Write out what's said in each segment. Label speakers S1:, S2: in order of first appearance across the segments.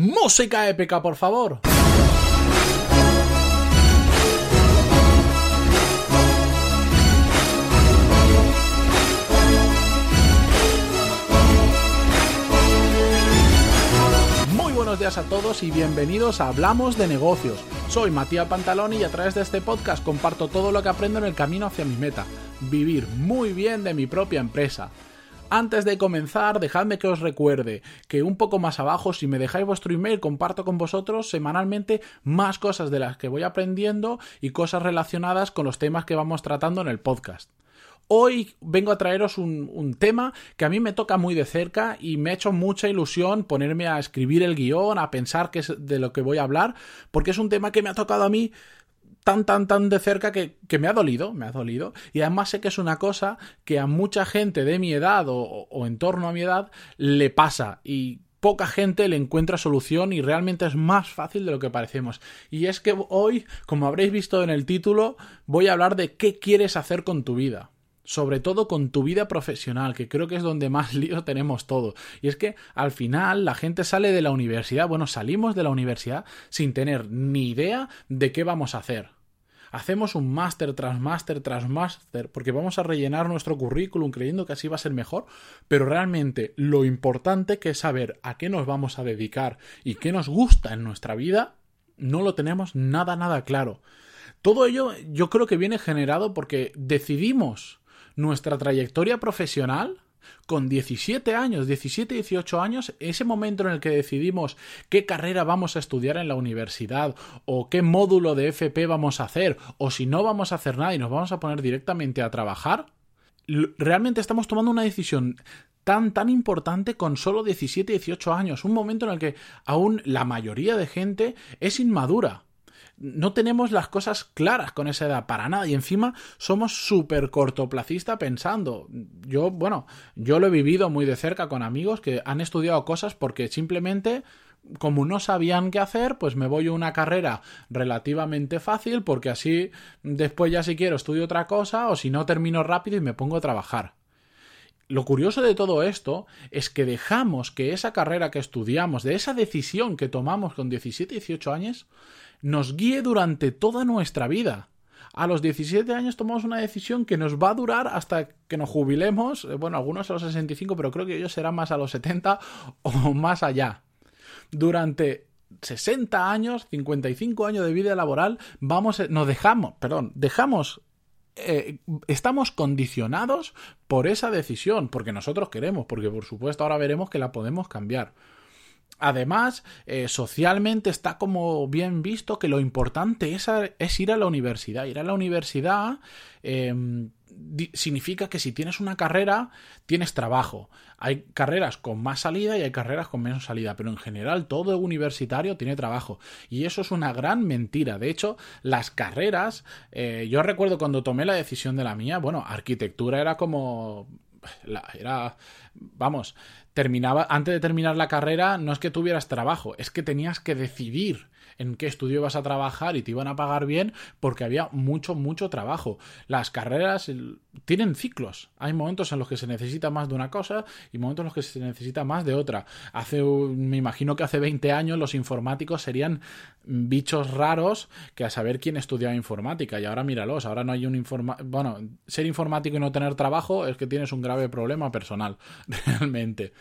S1: Música épica, por favor. Muy buenos días a todos y bienvenidos a Hablamos de negocios. Soy Matías Pantaloni y a través de este podcast comparto todo lo que aprendo en el camino hacia mi meta, vivir muy bien de mi propia empresa. Antes de comenzar, dejadme que os recuerde que un poco más abajo, si me dejáis vuestro email, comparto con vosotros semanalmente más cosas de las que voy aprendiendo y cosas relacionadas con los temas que vamos tratando en el podcast. Hoy vengo a traeros un, tema que a mí me toca muy de cerca y me ha hecho mucha ilusión ponerme a escribir el guion, a pensar qué es de lo que voy a hablar, porque es un tema que me ha tocado a mí tan, tan, tan de cerca que, me ha dolido, me ha dolido. Y además sé que es una cosa que a mucha gente de mi edad o, o en torno a mi edad le pasa y poca gente le encuentra solución y realmente es más fácil de lo que parecemos. Y es que hoy, como habréis visto en el título, voy a hablar de qué quieres hacer con tu vida sobre todo con tu vida profesional, que creo que es donde más lío tenemos todo. Y es que al final la gente sale de la universidad, bueno, salimos de la universidad sin tener ni idea de qué vamos a hacer. Hacemos un máster tras máster tras máster porque vamos a rellenar nuestro currículum creyendo que así va a ser mejor, pero realmente lo importante que es saber a qué nos vamos a dedicar y qué nos gusta en nuestra vida, no lo tenemos nada, nada claro. Todo ello yo creo que viene generado porque decidimos nuestra trayectoria profesional con 17 años, 17, 18 años, ese momento en el que decidimos qué carrera vamos a estudiar en la universidad o qué módulo de FP vamos a hacer o si no vamos a hacer nada y nos vamos a poner directamente a trabajar, realmente estamos tomando una decisión tan tan importante con solo 17, 18 años, un momento en el que aún la mayoría de gente es inmadura no tenemos las cosas claras con esa edad para nada y encima somos súper cortoplacista pensando. Yo, bueno, yo lo he vivido muy de cerca con amigos que han estudiado cosas porque simplemente como no sabían qué hacer, pues me voy a una carrera relativamente fácil porque así después ya si quiero estudio otra cosa o si no termino rápido y me pongo a trabajar. Lo curioso de todo esto es que dejamos que esa carrera que estudiamos, de esa decisión que tomamos con 17, 18 años, nos guíe durante toda nuestra vida. A los 17 años tomamos una decisión que nos va a durar hasta que nos jubilemos, eh, bueno, algunos a los 65, pero creo que ellos serán más a los 70 o más allá. Durante 60 años, 55 años de vida laboral, vamos, nos dejamos, perdón, dejamos eh, estamos condicionados por esa decisión, porque nosotros queremos, porque por supuesto ahora veremos que la podemos cambiar. Además, eh, socialmente está como bien visto que lo importante es, es, ir a la universidad. Ir a la universidad em, significa que si tienes una carrera, tienes trabajo. Hay carreras con más salida y hay carreras con menos salida, pero en general todo universitario tiene trabajo. Y eso es una gran mentira. De hecho, las carreras, eh, yo recuerdo cuando tomé la decisión de la mía, bueno, arquitectura era como... era, vamos, terminaba, antes de terminar la carrera, no es que tuvieras trabajo, es que tenías que decidir en qué estudio ibas a trabajar y te iban a pagar bien porque había mucho, mucho trabajo. Las carreras tienen ciclos. Hay momentos en los que se necesita más de una cosa y momentos en los que se necesita más de otra. Hace, me imagino que hace 20 años los informáticos serían bichos raros que a saber quién estudiaba informática y ahora míralos, ahora no hay un informático, bueno, ser informático y no tener trabajo es que tienes un grave problema personal, realmente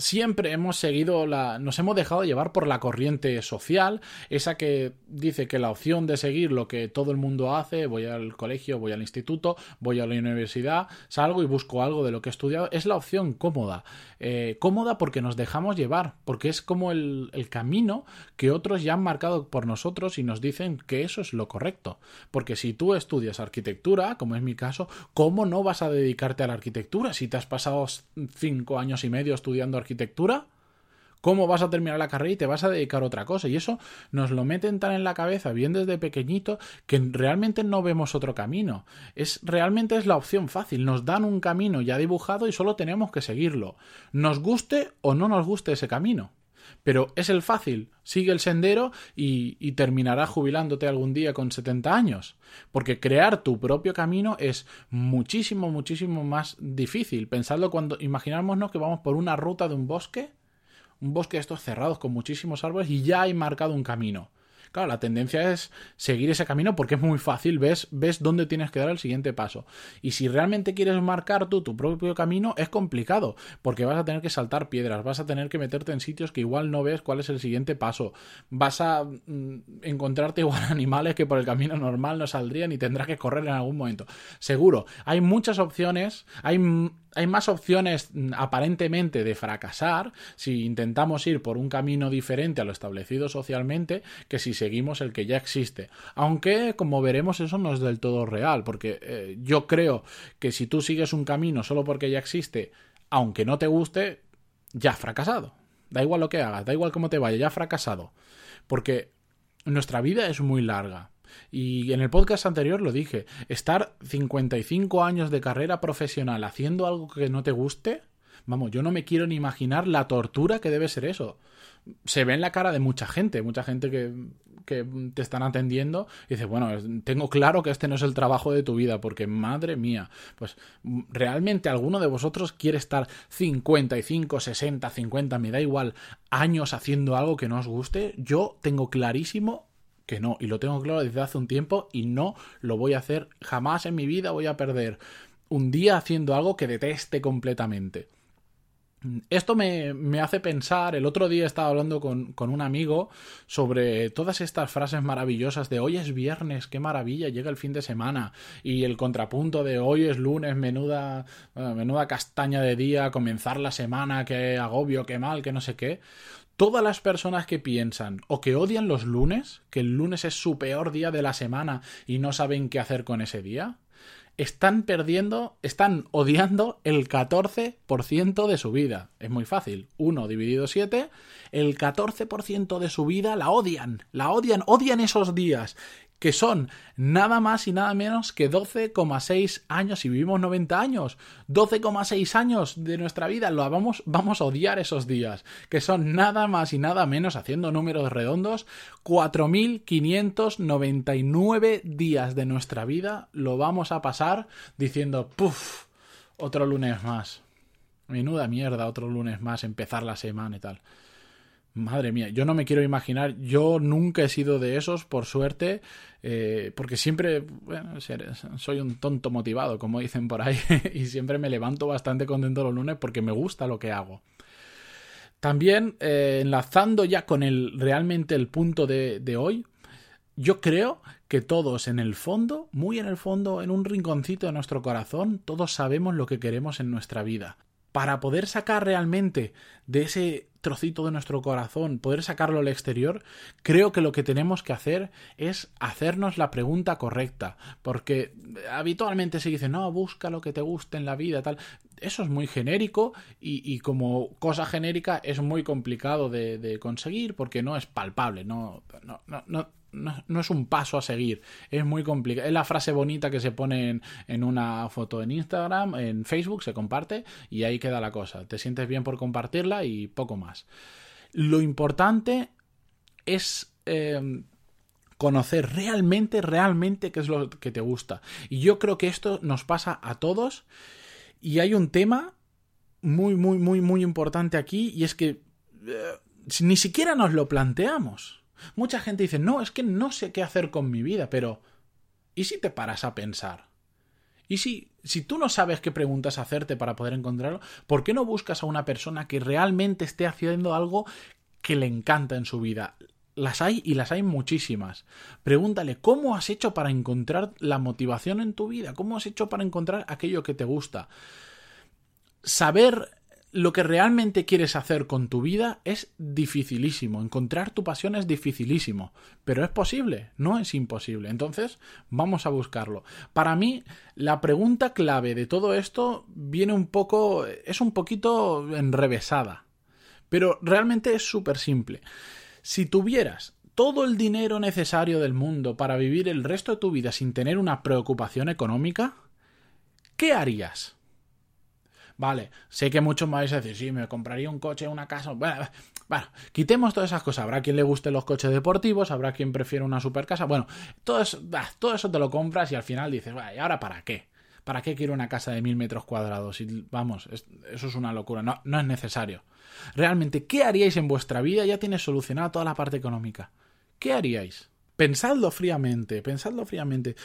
S1: siempre hemos seguido la. nos hemos dejado llevar por la corriente social, esa que dice que la opción de seguir lo que todo el mundo hace, voy al colegio, voy al instituto, voy a la universidad, salgo y busco algo de lo que he estudiado, es la opción cómoda. Eh, cómoda porque nos dejamos llevar, porque es como el, el camino que otros ya han marcado por nosotros y nos dicen que eso es lo correcto. Porque si tú estudias arquitectura, como es mi caso, ¿cómo no vas a dedicarte a la arquitectura si te has pasado cinco años y medio estudiando arquitectura? Arquitectura, ¿cómo vas a terminar la carrera y te vas a dedicar a otra cosa? Y eso nos lo meten tan en la cabeza, bien desde pequeñito, que realmente no vemos otro camino. Es realmente es la opción fácil. Nos dan un camino ya dibujado y solo tenemos que seguirlo. Nos guste o no nos guste ese camino. Pero es el fácil, sigue el sendero y, terminarás jubilándote algún día con 70 años. Porque crear tu propio camino es muchísimo, muchísimo más difícil. Pensadlo cuando imaginámonos que vamos por una ruta de un bosque, un bosque de estos cerrados con muchísimos árboles y ya hay marcado un camino. Claro, la tendencia es seguir ese camino porque es muy fácil, ves, ves dónde tienes que dar el siguiente paso. Y si realmente quieres marcar tú tu propio camino, es complicado, porque vas a tener que saltar piedras, vas a tener que meterte en sitios que igual no ves cuál es el siguiente paso, vas a mm, encontrarte igual animales que por el camino normal no saldrían y tendrás que correr en algún momento. Seguro, hay muchas opciones, hay hay más opciones mm, aparentemente de fracasar si intentamos ir por un camino diferente a lo establecido socialmente que si seguimos el que ya existe. Aunque, como veremos, eso no es del todo real, porque eh, yo creo que si tú sigues un camino solo porque ya existe, aunque no te guste, ya has fracasado. Da igual lo que hagas, da igual cómo te vaya, ya has fracasado. Porque nuestra vida es muy larga. Y en el podcast anterior lo dije, estar 55 años de carrera profesional haciendo algo que no te guste, vamos, yo no me quiero ni imaginar la tortura que debe ser eso. Se ve en la cara de mucha gente, mucha gente que, que te están atendiendo y dice, bueno, tengo claro que este no es el trabajo de tu vida, porque madre mía, pues realmente alguno de vosotros quiere estar 55, 60, 50, me da igual, años haciendo algo que no os guste. Yo tengo clarísimo que no, y lo tengo claro desde hace un tiempo y no lo voy a hacer jamás en mi vida, voy a perder un día haciendo algo que deteste completamente. Esto me, me, hace pensar, el otro día estaba hablando con, con, un amigo sobre todas estas frases maravillosas de hoy es viernes, qué maravilla, llega el fin de semana, y el contrapunto de hoy es lunes, menuda, menuda castaña de día, comenzar la semana, qué agobio, qué mal, qué no sé qué todas las personas que piensan o que odian los lunes, que el lunes es su peor día de la semana y no saben qué hacer con ese día, están perdiendo, están odiando el 14% de su vida. Es muy fácil. 1 dividido 7, el 14% de su vida la odian, la odian, odian esos días que son nada más y nada menos que 12,6 años y vivimos 90 años. 12,6 años de nuestra vida lo vamos, vamos a odiar esos días, que son nada más y nada menos, haciendo números redondos, 4.599 días de nuestra vida lo vamos a pasar diciendo, puff, otro lunes más. Menuda mierda, otro lunes más, empezar la semana y tal. Madre mía, yo no me quiero imaginar, yo nunca he sido de esos, por suerte, eh, porque siempre, bueno, soy un tonto motivado, como dicen por ahí, y siempre me levanto bastante contento los lunes porque me gusta lo que hago. También, eh, enlazando ya con el realmente el punto de, de hoy, yo creo que todos en el fondo, muy en el fondo, en un rinconcito de nuestro corazón, todos sabemos lo que queremos en nuestra vida para poder sacar realmente de ese trocito de nuestro corazón, poder sacarlo al exterior, creo que lo que tenemos que hacer es hacernos la pregunta correcta, porque habitualmente se dice, no, busca lo que te guste en la vida, tal. Eso es muy genérico y, como cosa genérica es muy complicado de, de, conseguir porque no es palpable, no, no, no, no, es un paso a seguir, es muy complicado. Es la frase bonita que se pone en, una foto en Instagram, en Facebook, se comparte y ahí queda la cosa. Te sientes bien por compartirla y poco más. Lo importante es em, conocer realmente, realmente qué es lo que te gusta. Y yo creo que esto nos pasa a todos y hay un tema muy, muy, muy, muy importante aquí y es que eh, ni siquiera nos lo planteamos. Mucha gente dice, no, es que no sé qué hacer con mi vida, pero ¿y si te paras a pensar? Y si, si tú no sabes qué preguntas hacerte para poder encontrarlo, ¿por qué no buscas a una persona que realmente esté haciendo algo que le encanta en su vida? Las hay y las hay muchísimas. Pregúntale, ¿cómo has hecho para encontrar la motivación en tu vida? ¿Cómo has hecho para encontrar aquello que te gusta? Saber lo que realmente quieres hacer con tu vida es dificilísimo. Encontrar tu pasión es dificilísimo. Pero es posible, no es imposible. Entonces, vamos a buscarlo. Para mí, la pregunta clave de todo esto viene un poco. es un poquito enrevesada. Pero realmente es súper simple. Si tuvieras todo el dinero necesario del mundo para vivir el resto de tu vida sin tener una preocupación económica, ¿qué harías? Vale, sé que muchos me vais a decir, sí, me compraría un coche, una casa. Bueno, bueno, quitemos todas esas cosas. Habrá quien le guste los coches deportivos, habrá quien prefiera una super casa. Bueno, todo eso, todo eso te lo compras y al final dices, ¿y ahora para qué? ¿Para qué quiero una casa de mil metros cuadrados? Y vamos, eso es una locura, no, no es necesario. Realmente, ¿qué haríais en vuestra vida? Ya tienes solucionada toda la parte económica. ¿Qué haríais? Pensadlo fríamente, pensadlo fríamente.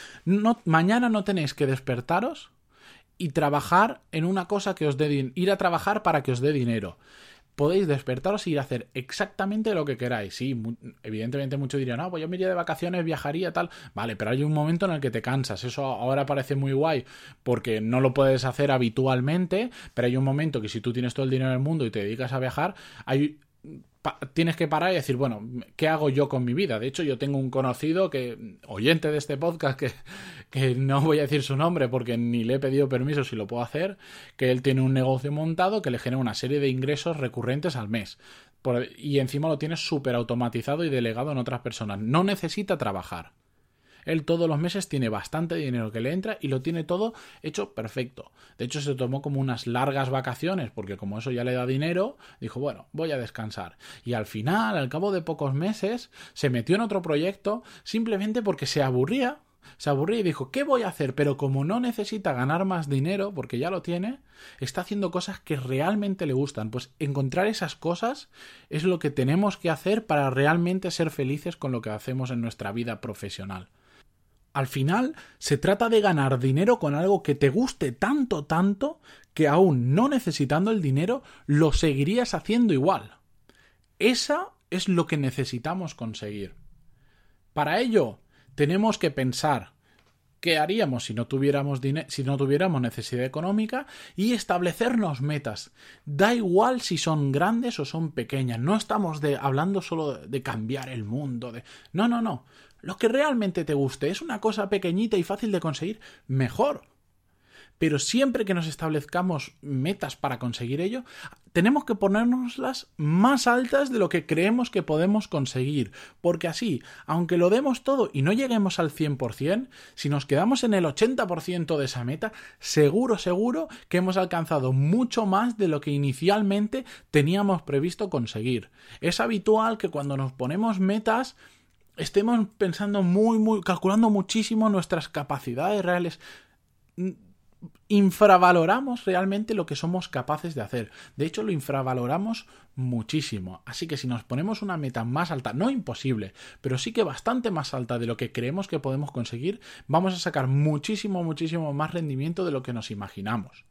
S1: Mañana no tenéis que despertaros y trabajar en una cosa que os dé ir a trabajar para que os dé dinero. Podéis despertaros y ir a hacer exactamente lo que queráis. Sí, evidentemente muchos dirían, no, pues yo me iría de vacaciones, viajaría, tal. Vale, pero hay un momento en el que te cansas. Eso ahora parece muy guay porque no lo puedes hacer habitualmente, pero hay un momento que si tú tienes todo el dinero del mundo y te dedicas a viajar, hay, tienes que parar y decir, bueno, ¿qué hago yo con mi vida? De hecho, yo tengo un conocido que, oyente de este podcast, que, que no voy a decir su nombre porque ni le he pedido permiso si lo puedo hacer, que él tiene un negocio montado que le genera una serie de ingresos recurrentes al mes. y encima lo tiene súper automatizado y delegado en otras personas. No necesita trabajar. Él todos los meses tiene bastante dinero que le entra y lo tiene todo hecho perfecto. De hecho, se tomó como unas largas vacaciones porque como eso ya le da dinero, dijo, bueno, voy a descansar. Y al final, al cabo de pocos meses, se metió en otro proyecto simplemente porque se aburría se aburría y dijo, ¿qué voy a hacer? Pero como no necesita ganar más dinero, porque ya lo tiene, está haciendo cosas que realmente le gustan. Pues encontrar esas cosas es lo que tenemos que hacer para realmente ser felices con lo que hacemos en nuestra vida profesional. Al final se trata de ganar dinero con algo que te guste tanto, tanto, que aún no necesitando el dinero, lo seguirías haciendo igual. Esa es lo que necesitamos conseguir. Para ello, tenemos que pensar qué haríamos si no tuviéramos si no tuviéramos necesidad económica y establecernos metas. Da igual si son grandes o son pequeñas. No estamos de, hablando solo de cambiar el mundo. De... No, no, no lo que realmente te guste. Es una cosa pequeñita y fácil de conseguir, mejor. Pero siempre que nos establezcamos metas para conseguir ello, tenemos que ponernoslas más altas de lo que creemos que podemos conseguir. Porque así, aunque lo demos todo y no lleguemos al 100%, si nos quedamos en el 80% de esa meta, seguro, seguro que hemos alcanzado mucho más de lo que inicialmente teníamos previsto conseguir. Es habitual que cuando nos ponemos metas, estemos pensando muy, muy, calculando muchísimo nuestras capacidades reales. Infravaloramos realmente lo que somos capaces de hacer. De hecho, lo infravaloramos muchísimo. Así que si nos ponemos una meta más alta, no imposible, pero sí que bastante más alta de lo que creemos que podemos conseguir, vamos a sacar muchísimo, muchísimo más rendimiento de lo que nos imaginamos.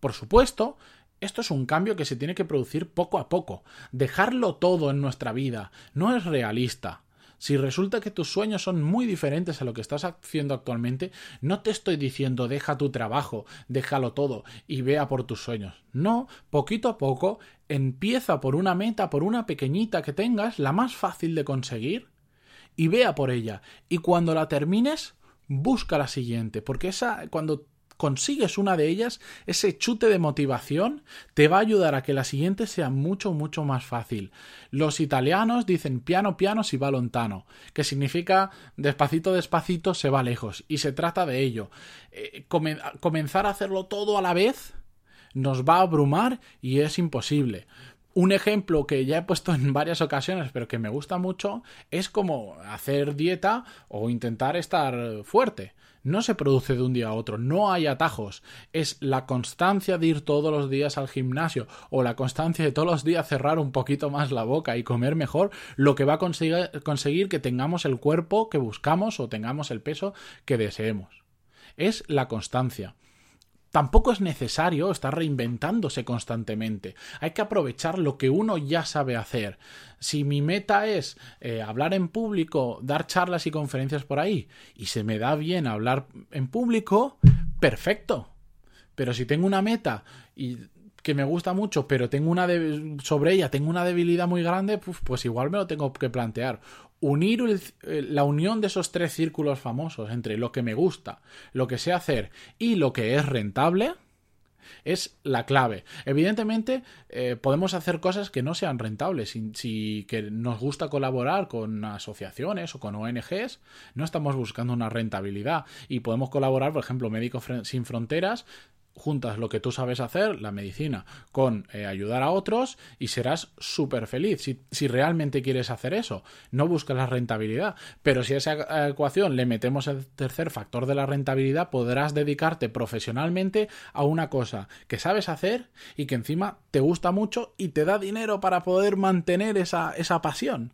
S1: Por supuesto, esto es un cambio que se tiene que producir poco a poco. Dejarlo todo en nuestra vida no es realista. Si resulta que tus sueños son muy diferentes a lo que estás haciendo actualmente, no te estoy diciendo deja tu trabajo, déjalo todo y vea por tus sueños. No, poquito a poco, empieza por una meta, por una pequeñita que tengas, la más fácil de conseguir, y vea por ella. Y cuando la termines, busca la siguiente, porque esa, cuando consigues una de ellas, ese chute de motivación te va a ayudar a que la siguiente sea mucho, mucho más fácil. Los italianos dicen piano, piano si va lontano, que significa despacito, despacito se va lejos. Y se trata de ello. Eh, comenzar a hacerlo todo a la vez nos va a abrumar y es imposible. Un ejemplo que ya he puesto en varias ocasiones, pero que me gusta mucho, es como hacer dieta o intentar estar fuerte no se produce de un día a otro, no hay atajos, es la constancia de ir todos los días al gimnasio o la constancia de todos los días cerrar un poquito más la boca y comer mejor lo que va a conseguir, conseguir que tengamos el cuerpo que buscamos o tengamos el peso que deseemos. es la constancia. Tampoco es necesario estar reinventándose constantemente. Hay que aprovechar lo que uno ya sabe hacer. Si mi meta es eh, hablar en público, dar charlas y conferencias por ahí, y se me da bien hablar en público, perfecto. Pero si tengo una meta y que me gusta mucho, pero tengo una sobre ella tengo una debilidad muy grande, pues, pues igual me lo tengo que plantear. Unir la unión de esos tres círculos famosos entre lo que me gusta, lo que sé hacer y lo que es rentable es la clave. Evidentemente, eh, podemos hacer cosas que no sean rentables. Si, si, que nos gusta colaborar con asociaciones o con ONGs, no estamos buscando una rentabilidad. Y podemos colaborar, por ejemplo, Médicos Sin Fronteras juntas lo que tú sabes hacer, la medicina, con eh, ayudar a otros y serás súper feliz si, si, realmente quieres hacer eso. No buscas la rentabilidad, pero si a esa ecuación le metemos el tercer factor de la rentabilidad, podrás dedicarte profesionalmente a una cosa que sabes hacer y que encima te gusta mucho y te da dinero para poder mantener esa, esa pasión.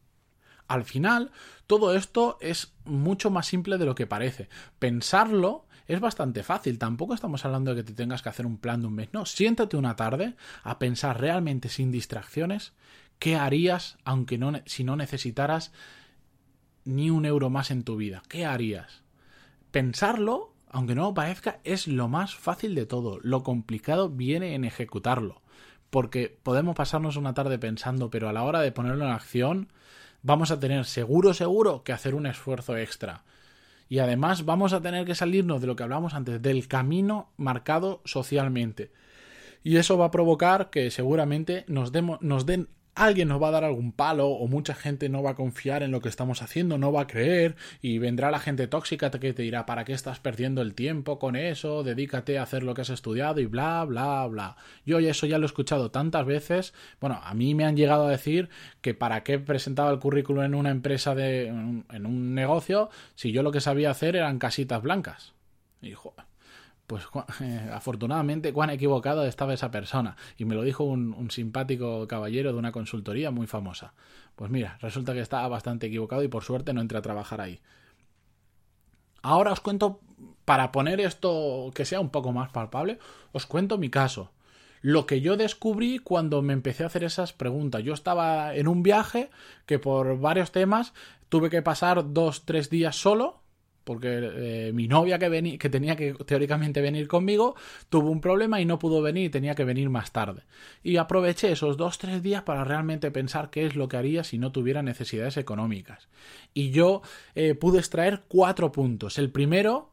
S1: Al final, todo esto es mucho más simple de lo que parece. Pensarlo es bastante fácil. Tampoco estamos hablando de que te tengas que hacer un plan de un mes. No, siéntate una tarde a pensar realmente sin distracciones qué harías aunque no si no necesitaras ni un euro más en tu vida. ¿Qué harías? Pensarlo, aunque no parezca, es lo más fácil de todo. Lo complicado viene en ejecutarlo. Porque podemos pasarnos una tarde pensando, pero a la hora de ponerlo en acción, vamos a tener seguro, seguro que hacer un esfuerzo extra. Y además vamos a tener que salirnos de lo que hablamos antes, del camino marcado socialmente. Y eso va a provocar que seguramente nos, nos den alguien nos va a dar algún palo o mucha gente no va a confiar en lo que estamos haciendo, no va a creer y vendrá la gente tóxica que te dirá ¿para qué estás perdiendo el tiempo con eso? Dedícate a hacer lo que has estudiado y bla, bla, bla. Yo eso ya lo he escuchado tantas veces. Bueno, a mí me han llegado a decir que para qué presentaba el currículum en una empresa de... en un negocio si yo lo que sabía hacer eran casitas blancas. Y pues eh, afortunadamente cuán equivocado estaba esa persona. Y me lo dijo un, simpático caballero de una consultoría muy famosa. Pues mira, resulta que estaba bastante equivocado y por suerte no entré a trabajar ahí. Ahora os cuento, para poner esto que sea un poco más palpable, os cuento mi caso. Lo que yo descubrí cuando me empecé a hacer esas preguntas. Yo estaba en un viaje que por varios temas tuve que pasar dos, tres días solo porque eh, mi novia que, que tenía que teóricamente venir conmigo tuvo un problema y no pudo venir y tenía que venir más tarde. Y aproveché esos dos tres días para realmente pensar qué es lo que haría si no tuviera necesidades económicas. Y yo eh, pude extraer cuatro puntos. El primero,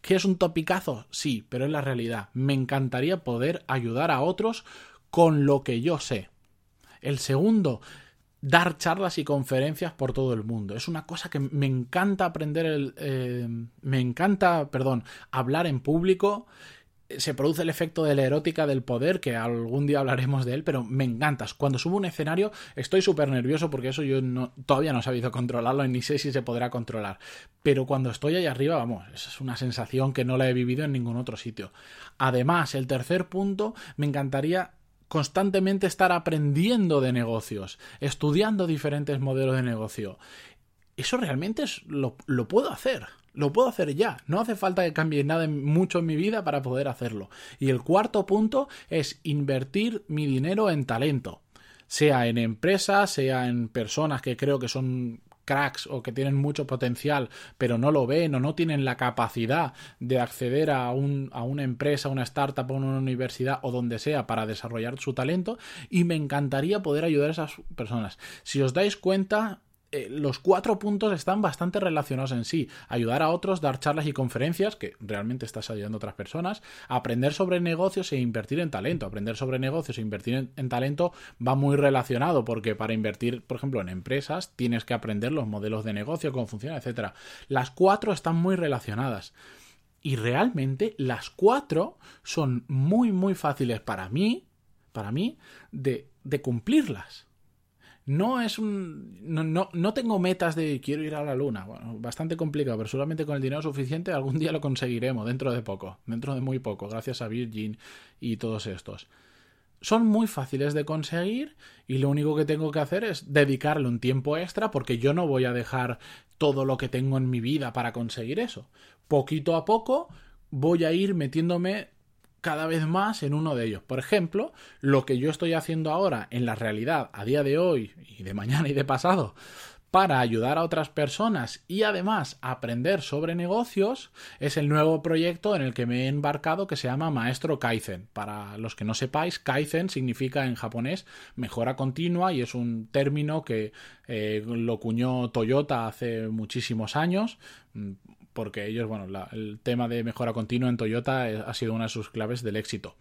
S1: que es un topicazo, sí, pero es la realidad. Me encantaría poder ayudar a otros con lo que yo sé. El segundo, dar charlas y conferencias por todo el mundo. Es una cosa que me encanta aprender, el, eh, me encanta, perdón, hablar en público. Se produce el efecto de la erótica del poder, que algún día hablaremos de él, pero me encantas. Cuando subo un escenario estoy súper nervioso porque eso yo no, todavía no he sabido controlarlo y ni sé si se podrá controlar. Pero cuando estoy ahí arriba, vamos, es una sensación que no la he vivido en ningún otro sitio. Además, el tercer punto, me encantaría constantemente estar aprendiendo de negocios, estudiando diferentes modelos de negocio. Eso realmente es, lo, lo puedo hacer. Lo puedo hacer ya. No hace falta que cambie nada mucho en mi vida para poder hacerlo. Y el cuarto punto es invertir mi dinero en talento. Sea en empresas, sea en personas que creo que son cracks o que tienen mucho potencial pero no lo ven o no tienen la capacidad de acceder a, un, a una empresa, una startup o una universidad o donde sea para desarrollar su talento y me encantaría poder ayudar a esas personas. Si os dais cuenta, eh, los cuatro puntos están bastante relacionados en sí. Ayudar a otros, dar charlas y conferencias, que realmente estás ayudando a otras personas, aprender sobre negocios e invertir en talento. Aprender sobre negocios e invertir en, talento va muy relacionado, porque para invertir, por ejemplo, en empresas, tienes que aprender los modelos de negocio, cómo funciona, etcétera. Las cuatro están muy relacionadas. Y realmente las cuatro son muy, muy fáciles para mí, para mí, de cumplirlas no es un. No, no, tengo metas de quiero ir a la luna. Bueno, bastante complicado, pero solamente con el dinero suficiente algún día lo conseguiremos, dentro de poco, dentro de muy poco, gracias a Virgin y todos estos. Son muy fáciles de conseguir y lo único que tengo que hacer es dedicarle un tiempo extra porque yo no voy a dejar todo lo que tengo en mi vida para conseguir eso. Poquito a poco voy a ir metiéndome cada vez más en uno de ellos. Por ejemplo, lo que yo estoy haciendo ahora en la realidad, a día de hoy y de mañana y de pasado, para ayudar a otras personas y además aprender sobre negocios es el nuevo proyecto en el que me he embarcado que se llama Maestro Kaizen. Para los que no sepáis, Kaizen significa en japonés mejora continua y es un término que eh, lo cuñó Toyota hace muchísimos años porque ellos, bueno, el tema de mejora continua en Toyota ha sido una de sus claves del éxito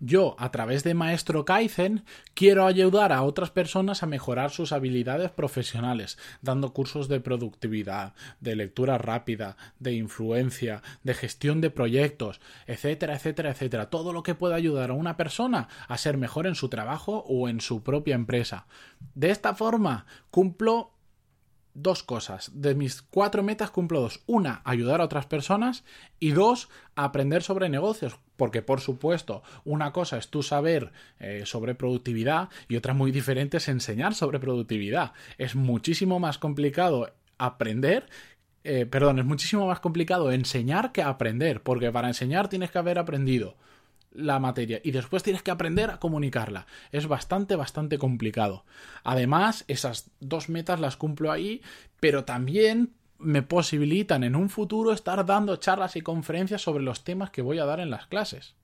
S1: yo, a través de Maestro Kaizen, quiero ayudar a otras personas a mejorar sus habilidades profesionales, dando cursos de productividad, de lectura rápida, de influencia, de gestión de proyectos, etcétera, etcétera, etcétera. Todo lo que pueda ayudar a una persona a ser mejor en su trabajo o en su propia empresa. De esta forma, cumplo dos cosas. De mis cuatro metas cumplo dos. Una, ayudar a otras personas y dos, aprender sobre negocios. Porque, por supuesto, una cosa es tú saber eh, sobre productividad y otra muy diferente es enseñar sobre productividad. Es muchísimo más complicado aprender eh, perdón, es muchísimo más complicado enseñar que aprender, porque para enseñar tienes que haber aprendido la materia y después tienes que aprender a comunicarla. Es bastante, bastante complicado. Además, esas dos metas las cumplo ahí, pero también me posibilitan en un futuro estar dando charlas y conferencias sobre los temas que voy a dar en las clases.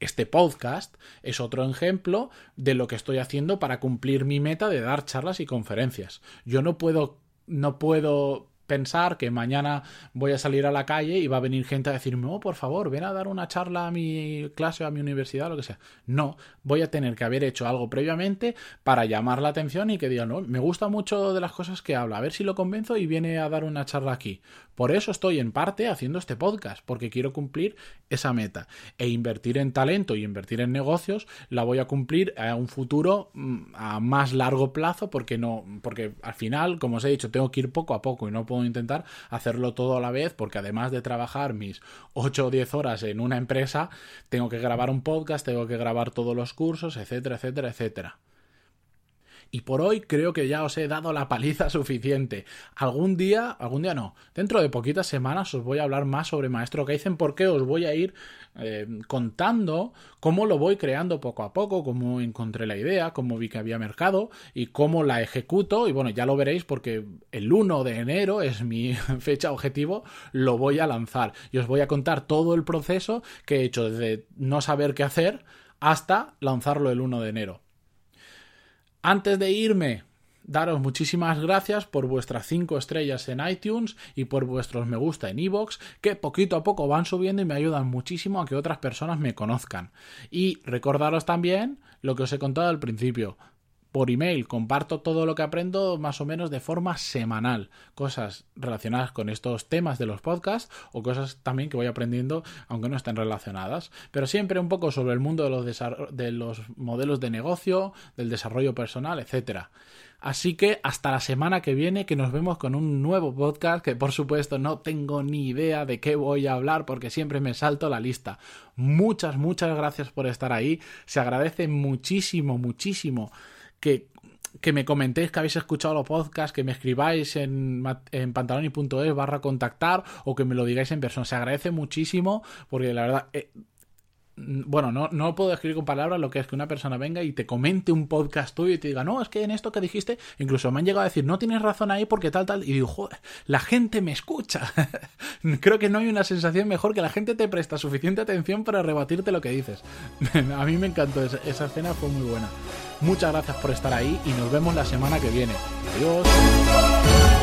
S1: Este podcast es otro ejemplo de lo que estoy haciendo para cumplir mi meta de dar charlas y conferencias. Yo no puedo no puedo pensar que mañana voy a salir a la calle y va a venir gente a decirme, oh, por favor, ven a dar una charla a mi clase o a mi universidad, lo que sea. No, voy a tener que haber hecho algo previamente para llamar la atención y que digan, no, me gusta mucho de las cosas que habla, a ver si lo convenzo y viene a dar una charla aquí. Por eso estoy en parte haciendo este podcast, porque quiero cumplir esa meta. E invertir en talento y invertir en negocios la voy a cumplir a un futuro mm, a más largo plazo, porque no, porque al final, como os he dicho, tengo que ir poco a poco y no puedo intentar hacerlo todo a la vez, porque además de trabajar mis 8 o 10 horas en una empresa, tengo que grabar un podcast, tengo que grabar todos los cursos, etcétera, etcétera, etcétera. Y por hoy creo que ya os he dado la paliza suficiente. Algún día, algún día no, dentro de poquitas semanas os voy a hablar más sobre Maestro Kaizen porque os voy a ir eh, contando cómo lo voy creando poco a poco, cómo encontré la idea, cómo vi que había mercado y cómo la ejecuto. Y bueno, ya lo veréis porque el 1 de enero es mi fecha objetivo, lo voy a lanzar. Y os voy a contar todo el proceso que he hecho desde no saber qué hacer hasta lanzarlo el 1 de enero. Antes de irme, daros muchísimas gracias por vuestras 5 estrellas en iTunes y por vuestros me gusta en iVoox, que poquito a poco van subiendo y me ayudan muchísimo a que otras personas me conozcan. Y recordaros también lo que os he contado al principio por email. Comparto todo lo que aprendo más o menos de forma semanal. Cosas relacionadas con estos temas de los podcasts o cosas también que voy aprendiendo aunque no estén relacionadas. Pero siempre un poco sobre el mundo de los, de los modelos de negocio, del desarrollo personal, etcétera. Así que hasta la semana que viene que nos vemos con un nuevo podcast que por supuesto no tengo ni idea de qué voy a hablar porque siempre me salto la lista. Muchas, muchas gracias por estar ahí. Se agradece muchísimo, muchísimo que, me comentéis que habéis escuchado los podcasts, que me escribáis en, en pantaloni.es barra contactar o que me lo digáis en persona. Se agradece muchísimo porque la verdad... Eh, bueno, no, no puedo escribir con palabras lo que es que una persona venga y te comente un podcast tuyo y te diga, no, es que en esto que dijiste, incluso me han llegado a decir, no tienes razón ahí porque tal, tal, y digo, joder, la gente me escucha. Creo que no hay una sensación mejor que la gente te presta suficiente atención para rebatirte lo que dices. a mí me encantó, esa escena fue muy buena. Muchas gracias por estar ahí y nos vemos la semana que viene. Adiós.